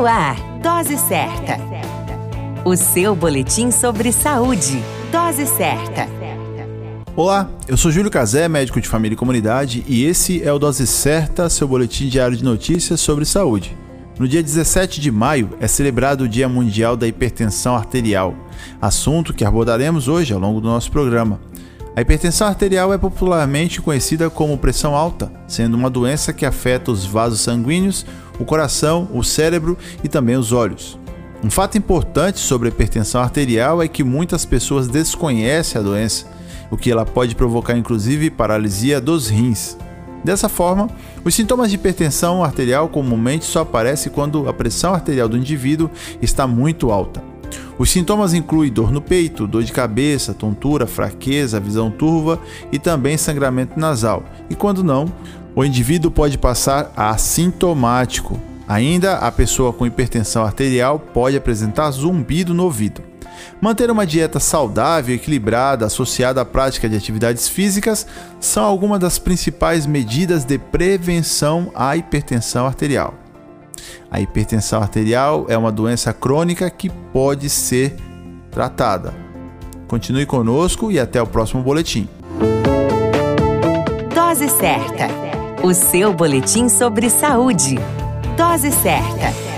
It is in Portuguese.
No ar, Dose Certa. O seu boletim sobre saúde. Dose Certa. Olá, eu sou Júlio Cazé, médico de família e comunidade, e esse é o Dose Certa, seu boletim diário de notícias sobre saúde. No dia 17 de maio é celebrado o Dia Mundial da Hipertensão Arterial, assunto que abordaremos hoje ao longo do nosso programa. A hipertensão arterial é popularmente conhecida como pressão alta, sendo uma doença que afeta os vasos sanguíneos, o coração, o cérebro e também os olhos. Um fato importante sobre a hipertensão arterial é que muitas pessoas desconhecem a doença, o que ela pode provocar inclusive paralisia dos rins. Dessa forma, os sintomas de hipertensão arterial comumente só aparecem quando a pressão arterial do indivíduo está muito alta. Os sintomas incluem dor no peito, dor de cabeça, tontura, fraqueza, visão turva e também sangramento nasal. E quando não, o indivíduo pode passar assintomático. Ainda, a pessoa com hipertensão arterial pode apresentar zumbido no ouvido. Manter uma dieta saudável e equilibrada associada à prática de atividades físicas são algumas das principais medidas de prevenção à hipertensão arterial. A hipertensão arterial é uma doença crônica que pode ser tratada. Continue conosco e até o próximo boletim. Dose certa. O seu boletim sobre saúde. Dose certa.